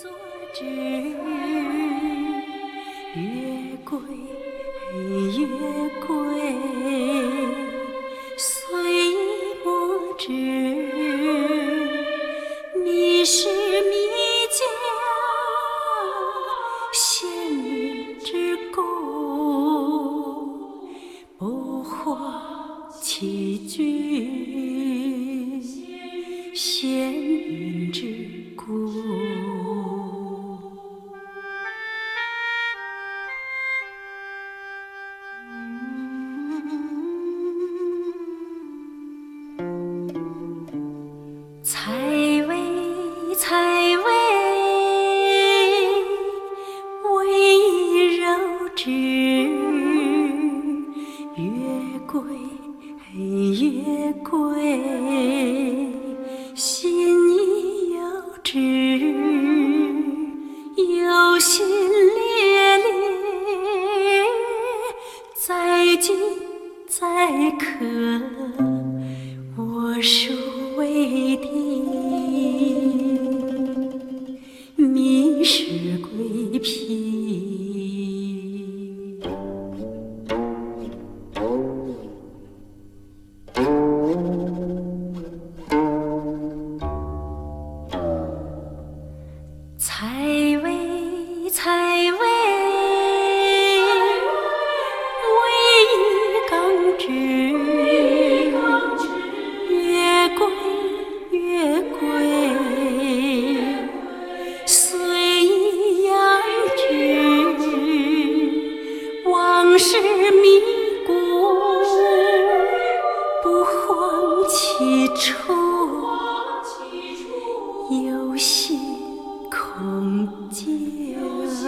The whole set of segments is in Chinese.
作知，月归月归，虽莫知，你是弥家仙女之故，不惑其君仙云之归，月归，心意有知，有心烈烈，再急再渴。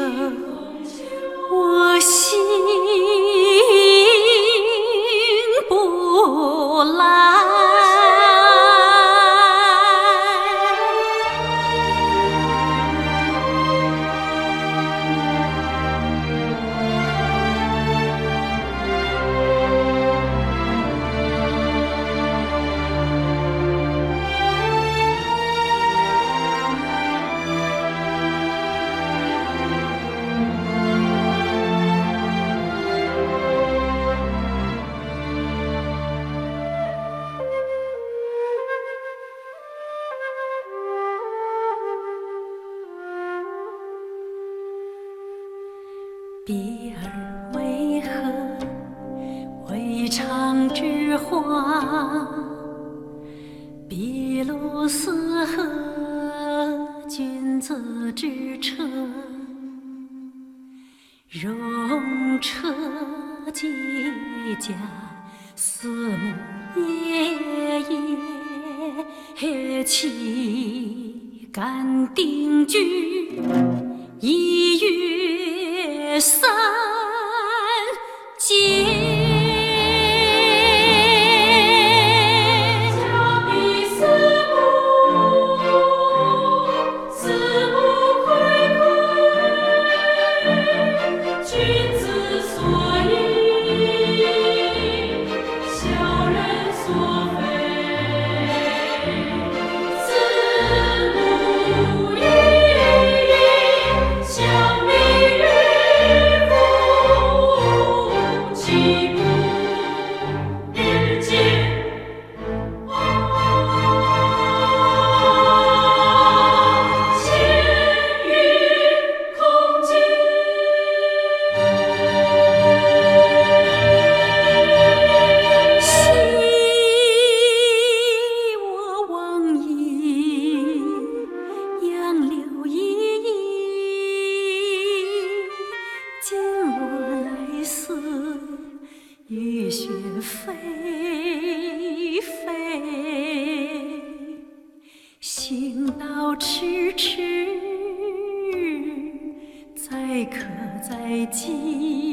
我别儿为何未尝之花？碧露似何君子之车？戎车结驾，四目夜夜，岂敢定居？一月 estar. 雨雪霏霏。行道迟迟，载客载饥。